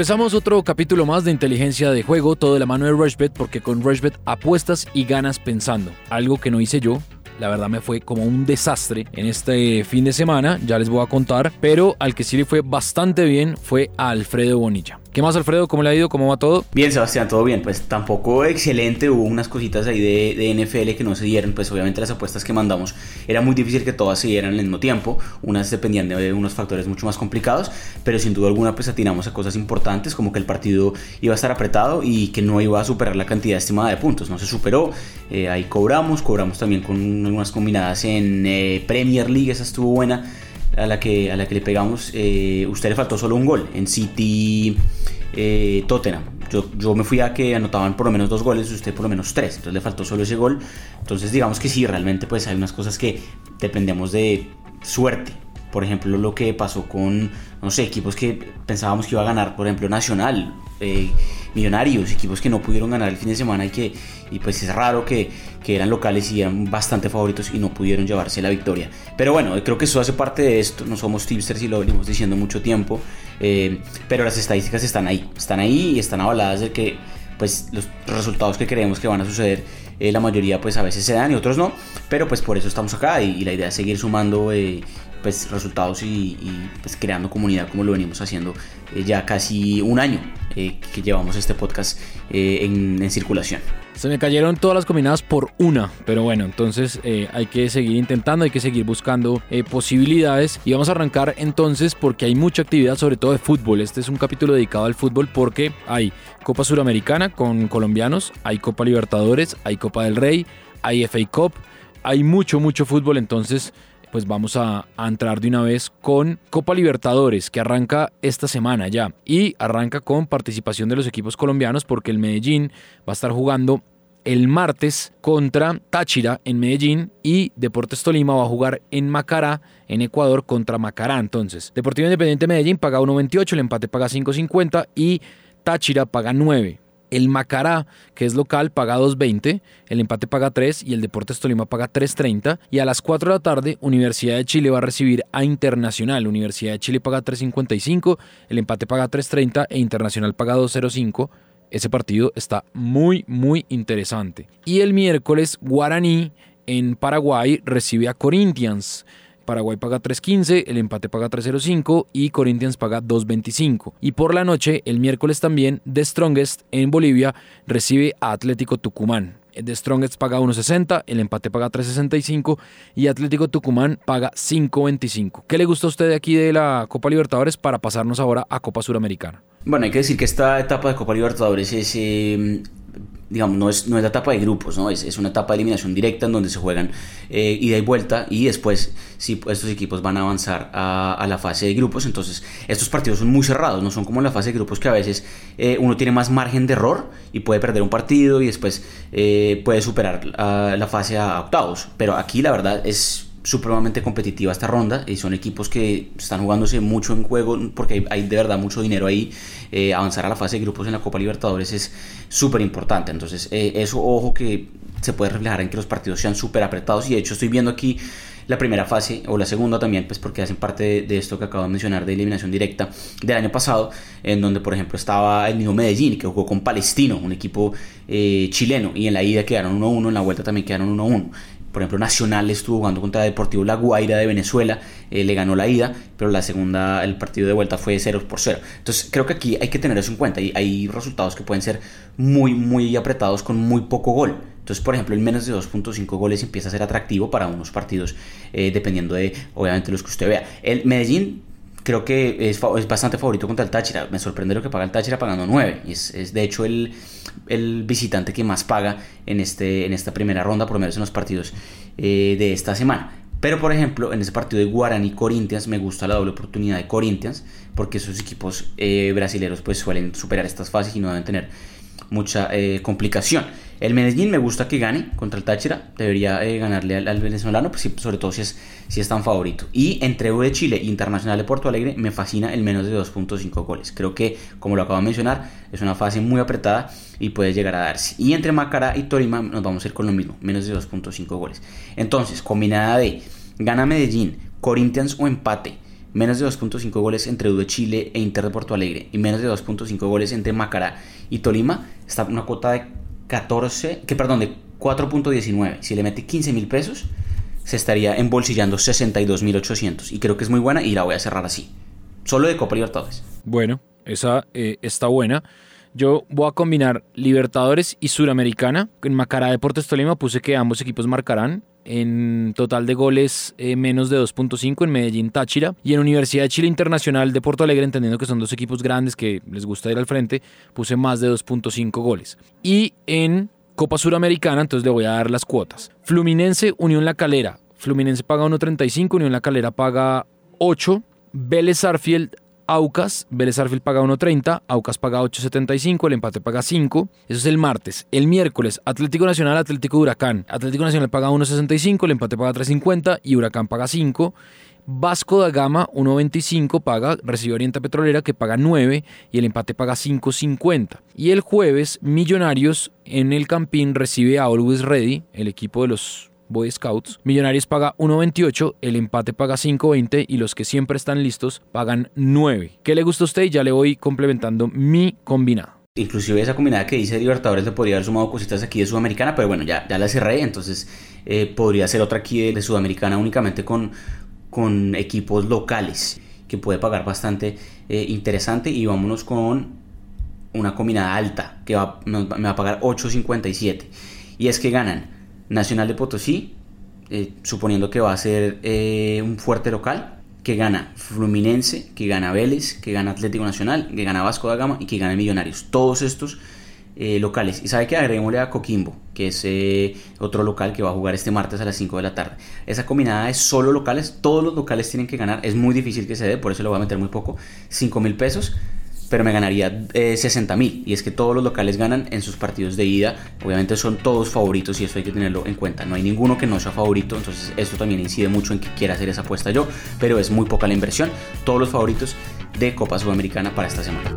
Empezamos otro capítulo más de inteligencia de juego, todo de la mano de Rushbet, porque con Rushbet apuestas y ganas pensando. Algo que no hice yo, la verdad me fue como un desastre en este fin de semana, ya les voy a contar, pero al que sí le fue bastante bien fue a Alfredo Bonilla. ¿Qué más, Alfredo? ¿Cómo le ha ido? ¿Cómo va todo? Bien, Sebastián, todo bien. Pues tampoco excelente. Hubo unas cositas ahí de, NFL que no se dieron. Pues obviamente las apuestas que mandamos era muy difícil que todas se dieran al mismo tiempo. Unas dependían de unos factores mucho más complicados. Pero sin duda alguna, pues atinamos a cosas importantes como que el partido iba a estar apretado y que no iba a superar la cantidad estimada de puntos. No se superó. Eh, ahí cobramos. Cobramos también con algunas combinadas en eh, Premier League. Esa estuvo buena a la que, a la que le pegamos, eh, usted le faltó solo un gol en City eh, Tottenham. Yo, yo, me fui a que anotaban por lo menos dos goles, usted por lo menos tres, entonces le faltó solo ese gol. Entonces digamos que sí, realmente pues hay unas cosas que dependemos de suerte. Por ejemplo, lo que pasó con, no sé, equipos que pensábamos que iba a ganar, por ejemplo, Nacional, eh, Millonarios, equipos que no pudieron ganar el fin de semana y que y pues es raro que, que, eran locales y eran bastante favoritos y no pudieron llevarse la victoria. Pero bueno, creo que eso hace parte de esto, no somos tipsters y lo venimos diciendo mucho tiempo, eh, pero las estadísticas están ahí, están ahí y están avaladas de que pues los resultados que creemos que van a suceder eh, la mayoría pues a veces se dan y otros no, pero pues por eso estamos acá y, la idea es seguir sumando pues resultados y, pues creando comunidad como lo venimos haciendo ya casi un año que llevamos este podcast en, en circulación. Se me cayeron todas las combinadas por una, pero bueno, entonces eh, hay que seguir intentando, hay que seguir buscando eh, posibilidades y vamos a arrancar entonces porque hay mucha actividad, sobre todo de fútbol. Este es un capítulo dedicado al fútbol porque hay Copa Suramericana con colombianos, hay Copa Libertadores, hay Copa del Rey, hay FA Cup, hay mucho, mucho fútbol, entonces pues vamos a, entrar de una vez con Copa Libertadores, que arranca esta semana ya. Y arranca con participación de los equipos colombianos, porque el Medellín va a estar jugando el martes contra Táchira en Medellín y Deportes Tolima va a jugar en Macará, en Ecuador, contra Macará. Entonces, Deportivo Independiente Medellín paga 1.28, el empate paga 5.50 y Táchira paga 9. El Macará, que es local, paga 2.20, el empate paga 3 y el Deportes Tolima paga 3.30. Y a las 4 de la tarde, Universidad de Chile va a recibir a Internacional. Universidad de Chile paga 3.55, el empate paga 3.30 e Internacional paga 2.05. Ese partido está muy, muy interesante. Y el miércoles, Guaraní en Paraguay recibe a Corinthians. Paraguay paga 3.15, el empate paga 3.05 y Corinthians paga 2.25. Y por la noche, el miércoles también, The Strongest en Bolivia recibe a Atlético Tucumán. The Strongest paga 1.60, el empate paga 3.65 y Atlético Tucumán paga 5.25. ¿Qué le gusta a usted de aquí de la Copa Libertadores para pasarnos ahora a Copa Suramericana? Bueno, hay que decir que esta etapa de Copa Libertadores es eh, digamos, no es, no es la etapa de grupos, ¿no? Es, es una etapa de eliminación directa en donde se juegan eh, ida y vuelta y después si estos equipos van a avanzar a, la fase de grupos, entonces estos partidos son muy cerrados, no son como la fase de grupos que a veces eh, uno tiene más margen de error y puede perder un partido y después eh, puede superar la fase a octavos, pero aquí la verdad es supremamente competitiva esta ronda y son equipos que están jugándose mucho en juego porque hay, de verdad mucho dinero ahí. Eh, avanzar a la fase de grupos en la Copa Libertadores es súper importante. Entonces, eh, eso, ojo que se puede reflejar en que los partidos sean súper apretados. Y de hecho, estoy viendo aquí la primera fase o la segunda también, pues porque hacen parte de, esto que acabo de mencionar de eliminación directa del año pasado, en donde, por ejemplo, estaba el mismo Medellín que jugó con Palestino, un equipo eh, chileno, y en la ida quedaron 1-1, en la vuelta también quedaron 1-1. Por ejemplo, Nacional estuvo jugando contra Deportivo La Guaira de Venezuela, eh, le ganó la ida, pero la segunda, el partido de vuelta fue 0 por 0. Entonces, creo que aquí hay que tener eso en cuenta. Hay, hay resultados que pueden ser muy, muy apretados con muy poco gol. Entonces, por ejemplo, el menos de 2.5 goles empieza a ser atractivo para unos partidos, eh, dependiendo de, obviamente, los que usted vea. El Medellín creo que es, es, bastante favorito contra el Táchira. Me sorprende lo que paga el Táchira pagando 9. Es, es de hecho el, el, visitante que más paga en, este, en esta primera ronda, por lo menos en los partidos eh, de esta semana. Pero por ejemplo, en ese partido de Guarani Corinthians me gusta la doble oportunidad de Corinthians, porque esos equipos eh, brasileños pues suelen superar estas fases y no deben tener mucha eh, complicación. El Medellín me gusta que gane contra el Táchira. Debería eh, ganarle al, venezolano, pues, sobre todo si es, si es tan favorito. Y entre U de Chile e Internacional de Porto Alegre me fascina el menos de 2.5 goles. Creo que, como lo acabo de mencionar, es una fase muy apretada y puede llegar a darse. Y entre Macará y Torima nos vamos a ir con lo mismo, menos de 2.5 goles. Entonces, combinada de gana Medellín, Corinthians o empate menos de 2.5 goles entre U de Chile e Inter de Porto Alegre y menos de 2.5 goles entre Macará y Tolima, está una cuota de 14, que perdón, de 4.19. Si le mete 15 mil pesos, se estaría embolsillando 62.800 y creo que es muy buena y la voy a cerrar así. Solo de Copa Libertadores. Bueno, esa eh, está buena. Yo voy a combinar Libertadores y Suramericana. En Macará Deportes Tolima puse que ambos equipos marcarán. En total de goles eh, menos de 2.5 en Medellín Táchira. Y en Universidad de Chile Internacional de Porto Alegre, entendiendo que son dos equipos grandes que les gusta ir al frente, puse más de 2.5 goles. Y en Copa Suramericana, entonces le voy a dar las cuotas. Fluminense, Unión La Calera. Fluminense paga 1.35, Unión La Calera paga 8. Vélez Arfield Aucas, Vélez Arfield paga 1.30, Aucas paga 8.75, el empate paga 5. Eso es el martes. El miércoles, Atlético Nacional, Atlético Huracán. Atlético Nacional paga 1.65, el empate paga 3.50 y Huracán paga 5. Vasco da Gama 1.25 paga, recibe Oriente Petrolera que paga 9 y el empate paga 5.50. Y el jueves Millonarios en el Campín recibe a Always Ready, el equipo de los Boy Scouts. Millonarios paga 1.28, el empate paga 5.20 y los que siempre están listos pagan 9. ¿Qué le gusta a usted? Ya le voy complementando mi combinada. Inclusive esa combinada que dice Libertadores le podría haber sumado cositas aquí de Sudamericana, pero bueno, ya, ya la cerré, entonces eh, podría ser otra aquí de, Sudamericana únicamente con, con equipos locales, que puede pagar bastante eh, interesante y vámonos con una combinada alta, que me va a pagar 8.57. Y es que ganan Nacional de Potosí, eh, suponiendo que va a ser eh, un fuerte local, que gana Fluminense, que gana Vélez, que gana Atlético Nacional, que gana Vasco da Gama y que gana Millonarios. Todos estos eh, locales. Y sabe que agreguémosle a Coquimbo, que es otro local que va a jugar este martes a las 5 de la tarde. Esa combinada es solo locales, todos los locales tienen que ganar. Es muy difícil que se dé, por eso le voy a meter muy poco. 5 mil pesos pero me ganaría eh, 60 mil. Y es que todos los locales ganan en sus partidos de ida. Obviamente son todos favoritos y eso hay que tenerlo en cuenta. No hay ninguno que no sea favorito, entonces esto también incide mucho en que quiera hacer esa apuesta yo, pero es muy poca la inversión. Todos los favoritos de Copa Sudamericana para esta semana.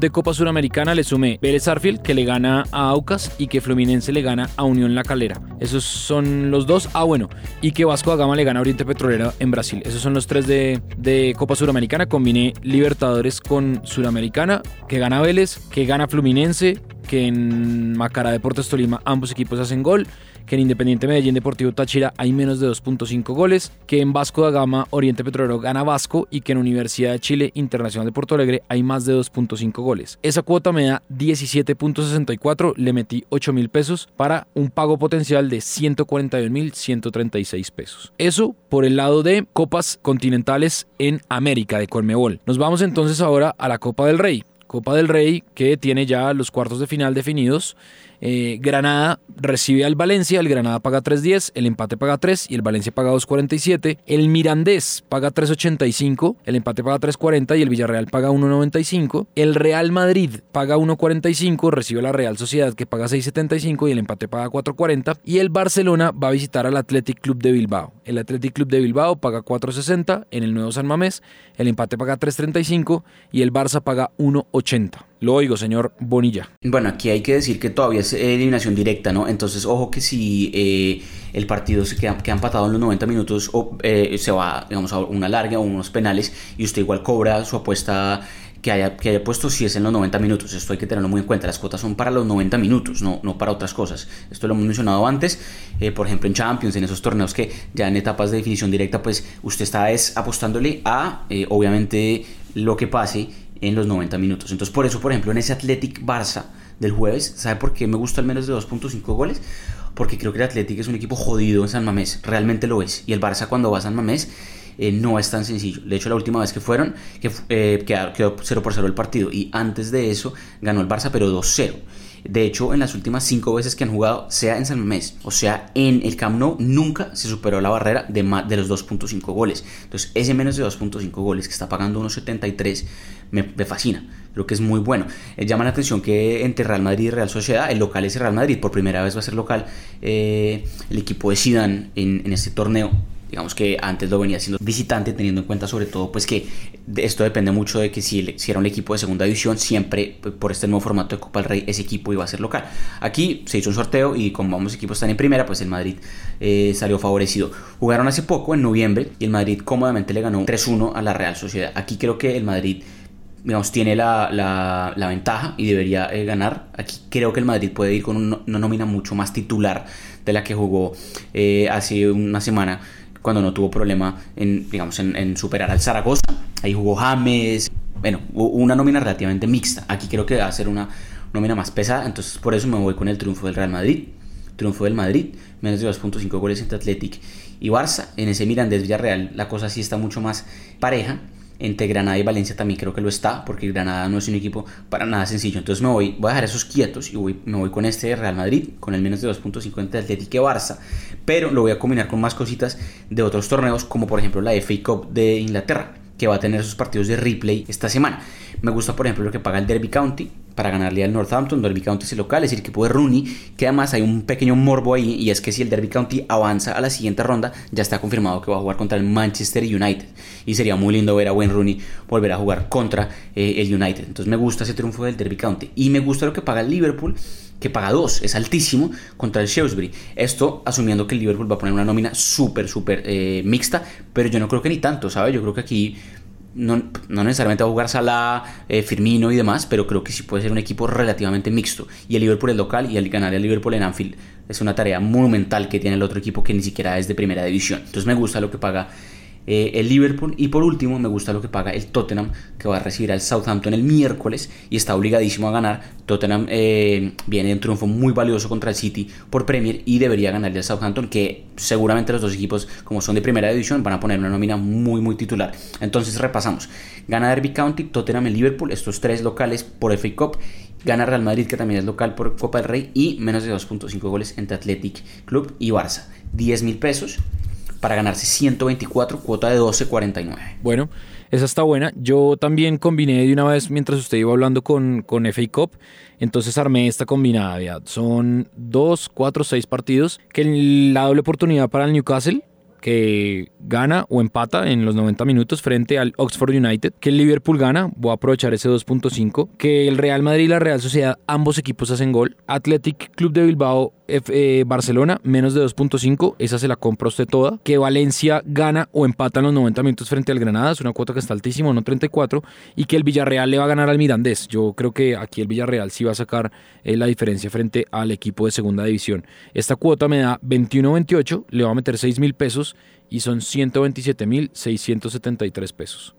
de Copa Suramericana le sumé Vélez Arfield, que le gana a Aucas, y que Fluminense le gana a Unión La Calera. Esos son los dos. Ah, bueno, y que Vasco da Gama le gana a Oriente Petrolera en Brasil. Esos son los tres de, de Copa Suramericana. Combiné Libertadores con Suramericana, que gana Vélez, que gana Fluminense, que en Macará Deportes Tolima ambos equipos hacen gol que en Independiente Medellín Deportivo Táchira hay menos de 2.5 goles, que en Vasco da Gama Oriente Petrolero gana Vasco y que en Universidad de Chile Internacional de Porto Alegre hay más de 2.5 goles. Esa cuota me da 17.64, le metí 8 mil pesos para un pago potencial de 141 mil 136 pesos. Eso por el lado de copas continentales en América de Colmebol. Nos vamos entonces ahora a la Copa del Rey. Copa del Rey que tiene ya los cuartos de final definidos. Eh, Granada recibe al Valencia, el Granada paga 3.10, el empate paga 3 y el Valencia paga 2.47. El Mirandés paga 3.85, el empate paga 3.40 y el Villarreal paga 1.95. El Real Madrid paga 1.45, recibe la Real Sociedad que paga 6.75 y el empate paga 4.40. Y el Barcelona va a visitar al Athletic Club de Bilbao. El Athletic Club de Bilbao paga 4.60 en el Nuevo San Mamés, el empate paga 3.35 y el Barça paga 1.80. Lo oigo, señor Bonilla. Bueno, aquí hay que decir que todavía es eliminación directa, ¿no? Entonces, ojo que si eh, el partido se queda, empatado en los 90 minutos o eh, se va, digamos, a una larga o unos penales y usted igual cobra su apuesta que haya, que haya puesto si es en los 90 minutos. Esto hay que tenerlo muy en cuenta. Las cuotas son para los 90 minutos, no, no para otras cosas. Esto lo hemos mencionado antes. Eh, por ejemplo, en Champions, en esos torneos que ya en etapas de definición directa, pues usted está es apostándole a, obviamente, lo que pase en los 90 minutos. Entonces, por eso, por ejemplo, en ese Athletic Barça del jueves, ¿sabe por qué me gusta el menos de 2.5 goles? Porque creo que el Athletic es un equipo jodido en San Mamés, realmente lo es. Y el Barça cuando va a San Mamés eh, no es tan sencillo. De hecho, la última vez que fueron, que, eh, quedó 0 por 0 el partido. Y antes de eso ganó el Barça, pero 2-0. De hecho, en las últimas cinco veces que han jugado, sea en San Mamés o sea en el Camp Nou, nunca se superó la barrera de, de los 2.5 goles. Entonces, ese menos de 2.5 goles que está pagando unos 73 me, me fascina. Creo que es muy bueno. Eh, llama la atención que entre Real Madrid y Real Sociedad, el local es Real Madrid, por primera vez va a ser local eh, el equipo de Zidane en, en este torneo Digamos que antes lo venía haciendo visitante, teniendo en cuenta sobre todo pues que esto depende mucho de que si, si era un equipo de segunda división, siempre pues, por este nuevo formato de Copa del Rey, ese equipo iba a ser local. Aquí se hizo un sorteo y como ambos equipos están en primera, pues el Madrid eh, salió favorecido. Jugaron hace poco, en noviembre, y el Madrid cómodamente le ganó 3-1 a la Real Sociedad. Aquí creo que el Madrid digamos, tiene la, la, ventaja y debería eh, ganar. Aquí creo que el Madrid puede ir con una nómina mucho más titular de la que jugó eh, hace una semana cuando no tuvo problema en, digamos, en, superar al Zaragoza. Ahí jugó James. Bueno, una nómina relativamente mixta. Aquí creo que va a ser una nómina más pesada. Entonces por eso me voy con el triunfo del Real Madrid. Triunfo del Madrid. Menos de 2.5 goles entre Athletic y Barça. En ese Mirandés Villarreal la cosa sí está mucho más pareja entre Granada y Valencia también creo que lo está, porque Granada no es un equipo para nada sencillo. Entonces me voy, voy a dejar esos quietos y me voy con este Real Madrid, con el menos de 2.50 de Atlético Barça, pero lo voy a combinar con más cositas de otros torneos, como por ejemplo la FA Cup de Inglaterra, que va a tener sus partidos de replay esta semana. Me gusta, por ejemplo, lo que paga el Derby County para ganarle al Northampton. Derby County es el local, es el equipo de Rooney, que además hay un pequeño morbo ahí, y es que si el Derby County avanza a la siguiente ronda, ya está confirmado que va a jugar contra el Manchester United. Y sería muy lindo ver a Wayne Rooney volver a jugar contra eh, el United. Entonces me gusta ese triunfo del Derby County. Y me gusta lo que paga el Liverpool que paga 2, es altísimo contra el Shrewsbury. Esto asumiendo que el Liverpool va a poner una nómina súper, súper eh, mixta, pero yo no creo que ni tanto, ¿sabes? Yo creo que aquí no, necesariamente va a jugar Salah, eh, Firmino y demás, pero creo que sí puede ser un equipo relativamente mixto. Y el Liverpool es local y el ganar el Liverpool en Anfield es una tarea monumental que tiene el otro equipo que ni siquiera es de primera división. Entonces me gusta lo que paga eh, el Liverpool. Y por último, me gusta lo que paga el Tottenham, que va a recibir al Southampton el miércoles y está obligadísimo a ganar. Tottenham eh, viene de un triunfo muy valioso contra el City por Premier y debería ganarle al Southampton, que seguramente los dos equipos, como son de primera división, van a poner una nómina muy, muy titular. Entonces repasamos. Gana Derby County, Tottenham el Liverpool, estos tres locales por FA Cup gana Real Madrid, que también es local por Copa del Rey, y menos de 2.5 goles entre Athletic Club y Barça. 10 mil pesos para ganarse 124, cuota de 12.49. Bueno, esa está buena. Yo también combiné de una vez mientras usted iba hablando con, con FA Cup. Entonces armé esta combinada. Son 2, 4, 6 partidos. Que la doble oportunidad para el Newcastle que gana o empata en los 90 minutos frente al Oxford United, que el Liverpool gana, voy a aprovechar ese 2.5, que el Real Madrid y la Real Sociedad, ambos equipos hacen gol, Athletic Club de Bilbao, eh, Barcelona, menos de 2.5, esa se la compra usted toda, que Valencia gana o empata en los 90 minutos frente al Granada, es una cuota que está altísima, 1.34, y que el Villarreal le va a ganar al Mirandés, yo creo que aquí el Villarreal sí va a sacar eh, la diferencia frente al equipo de segunda división. Esta cuota me da 21.28, le va a meter 6 mil pesos, y son 127.673 pesos.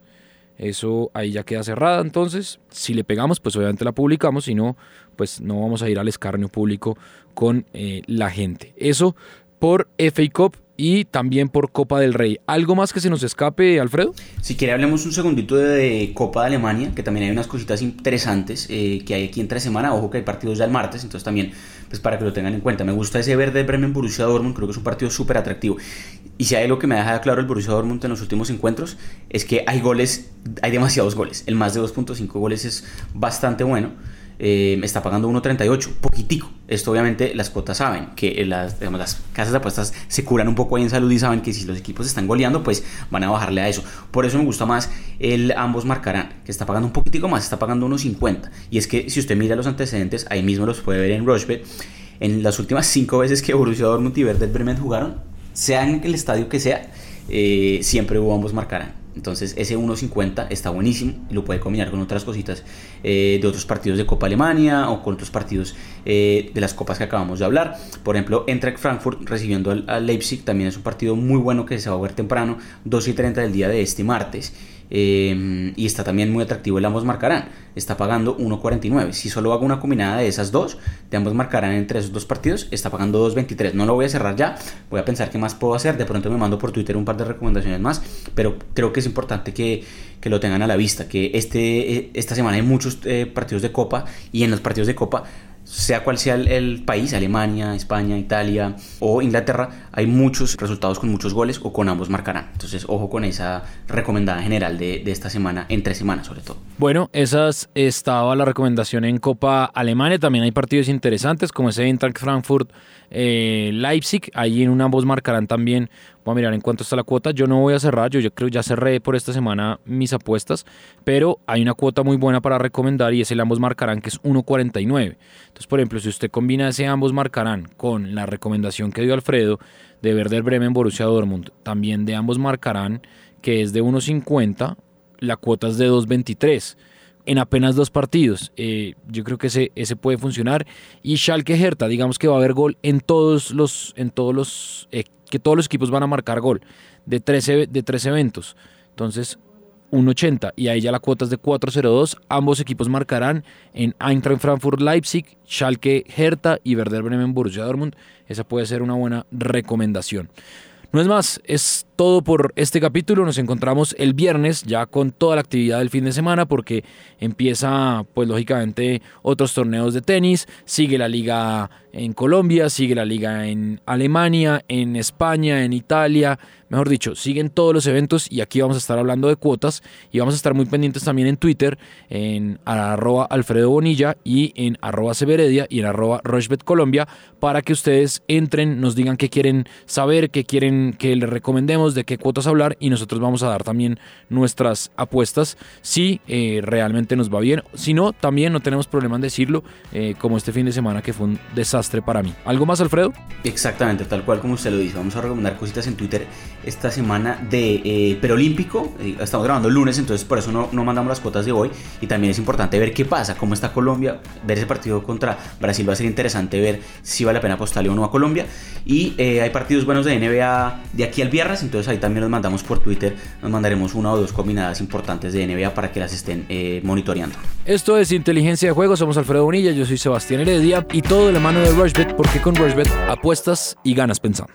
Eso ahí ya queda cerrada, entonces si le pegamos, pues obviamente la publicamos, si no, pues no vamos a ir al escarnio público con eh, la gente. Eso por FA Cup y también por Copa del Rey. ¿Algo más que se nos escape, Alfredo? Si quiere, hablemos un segundito de Copa de Alemania, que también hay unas cositas interesantes eh, que hay aquí entre semana. Ojo que hay partidos ya el martes, entonces también, pues para que lo tengan en cuenta. Me gusta ese verde Bremen Borussia Dortmund, creo que es un partido súper atractivo. Y si hay algo que me deja claro el Borussia Dortmund en los últimos encuentros, es que hay goles, hay demasiados goles. El más de 2.5 goles es bastante bueno. Eh, está pagando 1.38, poquitico. Esto obviamente las cuotas saben que las, las casas de apuestas se curan un poco ahí en salud y saben que si los equipos están goleando, pues van a bajarle a eso. Por eso me gusta más el ambos marcarán, que está pagando un poquitico más, está pagando 1.50. Y es que si usted mira los antecedentes, ahí mismo los puede ver en Rushbet. En las últimas cinco veces que Borussia Dortmund y Werder Bremen jugaron, sea en el estadio que sea, eh, siempre hubo ambos marcarán. Entonces ese 1.50 está buenísimo y lo puede combinar con otras cositas eh, de otros partidos de Copa Alemania o con otros partidos eh, de las copas que acabamos de hablar. Por ejemplo, Eintracht Frankfurt recibiendo al, Leipzig también es un partido muy bueno que se va a ver temprano, 2 y 30 del día de este martes. Em, y está también muy atractivo el ambos marcarán. Está pagando 1.49. Si solo hago una combinada de esas dos, de ambos marcarán entre esos dos partidos, está pagando 2.23. No lo voy a cerrar ya. Voy a pensar qué más puedo hacer. De pronto me mando por Twitter un par de recomendaciones más. Pero creo que es importante que, que lo tengan a la vista. Que este, eh, esta semana hay muchos eh, partidos de Copa. Y en los partidos de Copa sea cual sea el, país, Alemania, España, Italia o Inglaterra, hay muchos resultados con muchos goles o con ambos marcarán. Entonces, ojo con esa recomendada general de, esta semana, en tres semanas sobre todo. Bueno, esas estaba la recomendación en Copa Alemania. También hay partidos interesantes como ese Eintracht Frankfurt eh, Leipzig. Ahí en un ambos marcarán también. Voy a mirar en cuánto está la cuota. Yo no voy a cerrar, yo, yo creo ya cerré por esta semana mis apuestas, pero hay una cuota muy buena para recomendar y es el ambos marcarán que es 1.49. Entonces, por ejemplo, si usted combina ese ambos marcarán con la recomendación que dio Alfredo de Werder Bremen Borussia Dortmund, también de ambos marcarán que es de 1.50, la cuota es de 2.23 en apenas dos partidos. Eh, yo creo que ese, ese puede funcionar. Y Schalke Hertha, digamos que va a haber gol en todos los, en todos los, eh, que todos los equipos van a marcar gol de tres, de tres eventos. Entonces, 1.80 y ahí ya la cuota es de 4.02. Ambos equipos marcarán en Eintracht Frankfurt Leipzig, Schalke Hertha y Werder Bremen Borussia Dortmund. Esa puede ser una buena recomendación. No es más, es todo por este capítulo. Nos encontramos el viernes ya con toda la actividad del fin de semana porque empieza pues lógicamente otros torneos de tenis, sigue la liga en Colombia, sigue la liga en Alemania, en España, en Italia, mejor dicho, siguen todos los eventos y aquí vamos a estar hablando de cuotas y vamos a estar muy pendientes también en Twitter, en arroba Alfredo Bonilla y en arroba Severedia y en arroba Colombia para que ustedes entren, nos digan qué quieren saber, qué quieren que les recomendemos, de qué cuotas hablar y nosotros vamos a dar también nuestras apuestas si eh, realmente nos va bien. Si no, también no tenemos problema en decirlo, eh, como este fin de semana que fue un desastre para mí. ¿Algo más, Alfredo? Exactamente, tal cual como usted lo dice. Vamos a recomendar cositas en Twitter esta semana de eh, Perolímpico. Eh, estamos grabando el lunes, entonces por eso no, no, mandamos las cuotas de hoy. Y también es importante ver qué pasa, cómo está Colombia. Ver ese partido contra Brasil va a ser interesante ver si vale la pena apostarle o no a Colombia. Y eh, hay partidos buenos de NBA de aquí al viernes, entonces ahí también los mandamos por Twitter. Nos mandaremos una o dos combinadas importantes de NBA para que las estén monitoreando. Esto es Inteligencia de Juego. Somos Alfredo Bonilla, yo soy Sebastián Heredia y todo de la mano de Rushbet, porque con Rushbet apuestas y ganas pensando.